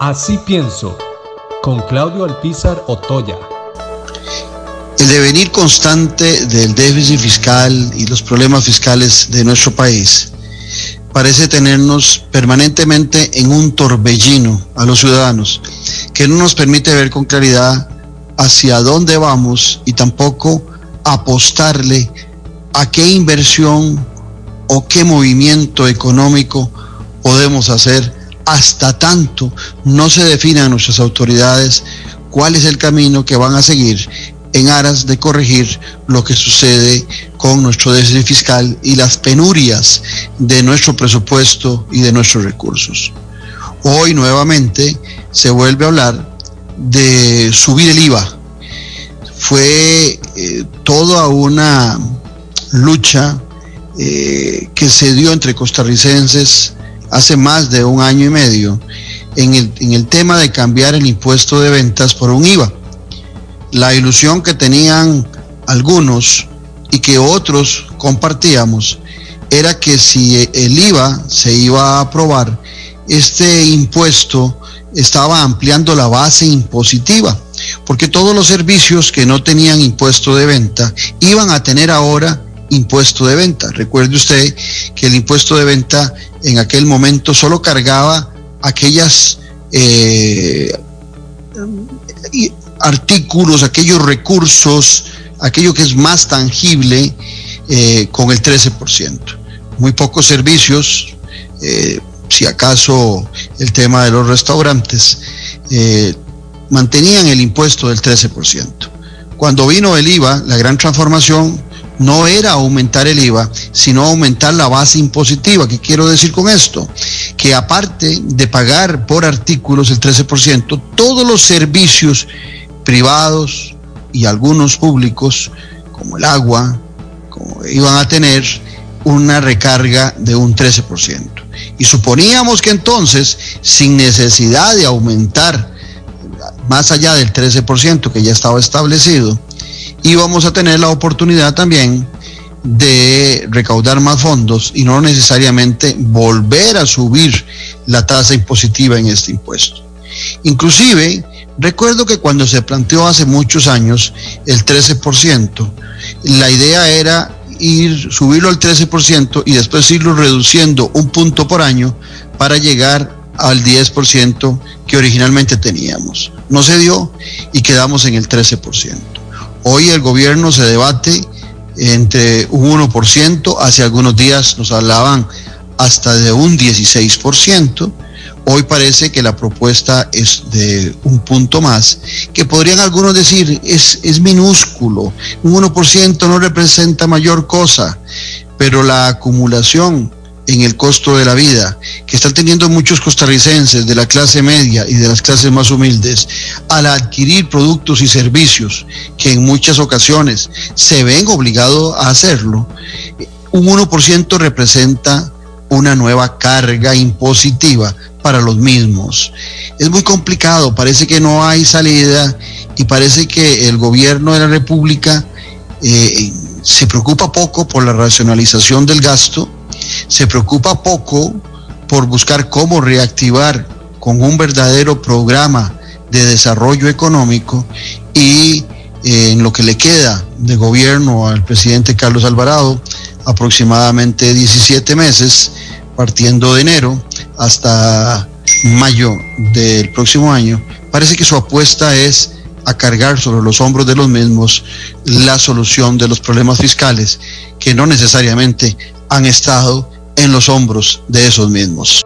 Así pienso, con Claudio Alpizar Otoya. El devenir constante del déficit fiscal y los problemas fiscales de nuestro país parece tenernos permanentemente en un torbellino a los ciudadanos que no nos permite ver con claridad hacia dónde vamos y tampoco apostarle a qué inversión o qué movimiento económico podemos hacer hasta tanto no se definan nuestras autoridades cuál es el camino que van a seguir en aras de corregir lo que sucede con nuestro déficit fiscal y las penurias de nuestro presupuesto y de nuestros recursos. Hoy nuevamente se vuelve a hablar de subir el IVA. Fue eh, toda una lucha eh, que se dio entre costarricenses hace más de un año y medio en el, en el tema de cambiar el impuesto de ventas por un IVA. La ilusión que tenían algunos y que otros compartíamos era que si el IVA se iba a aprobar, este impuesto estaba ampliando la base impositiva, porque todos los servicios que no tenían impuesto de venta iban a tener ahora impuesto de venta. Recuerde usted que el impuesto de venta en aquel momento solo cargaba aquellas eh, artículos, aquellos recursos, aquello que es más tangible eh, con el 13%. Muy pocos servicios, eh, si acaso el tema de los restaurantes, mantenían el impuesto del 13%. Cuando vino el IVA, la gran transformación no era aumentar el IVA, sino aumentar la base impositiva. ¿Qué quiero decir con esto? Que aparte de pagar por artículos el 13%, todos los servicios privados y algunos públicos, como el agua, como iban a tener una recarga de un 13%. Y suponíamos que entonces, sin necesidad de aumentar más allá del 13% que ya estaba establecido, y vamos a tener la oportunidad también de recaudar más fondos y no necesariamente volver a subir la tasa impositiva en este impuesto. Inclusive, recuerdo que cuando se planteó hace muchos años el 13%, la idea era ir subirlo al 13% y después irlo reduciendo un punto por año para llegar al 10% que originalmente teníamos. No se dio y quedamos en el 13%. Hoy el gobierno se debate entre un 1%, hace algunos días nos hablaban hasta de un 16%. Hoy parece que la propuesta es de un punto más, que podrían algunos decir es, es minúsculo, un 1% no representa mayor cosa, pero la acumulación en el costo de la vida que están teniendo muchos costarricenses de la clase media y de las clases más humildes al adquirir productos y servicios que en muchas ocasiones se ven obligados a hacerlo, un 1% representa una nueva carga impositiva para los mismos. Es muy complicado, parece que no hay salida y parece que el gobierno de la República eh, se preocupa poco por la racionalización del gasto, se preocupa poco por buscar cómo reactivar con un verdadero programa de desarrollo económico y eh, en lo que le queda de gobierno al presidente Carlos Alvarado, aproximadamente 17 meses, partiendo de enero hasta mayo del próximo año, parece que su apuesta es a cargar sobre los hombros de los mismos la solución de los problemas fiscales que no necesariamente han estado en los hombros de esos mismos.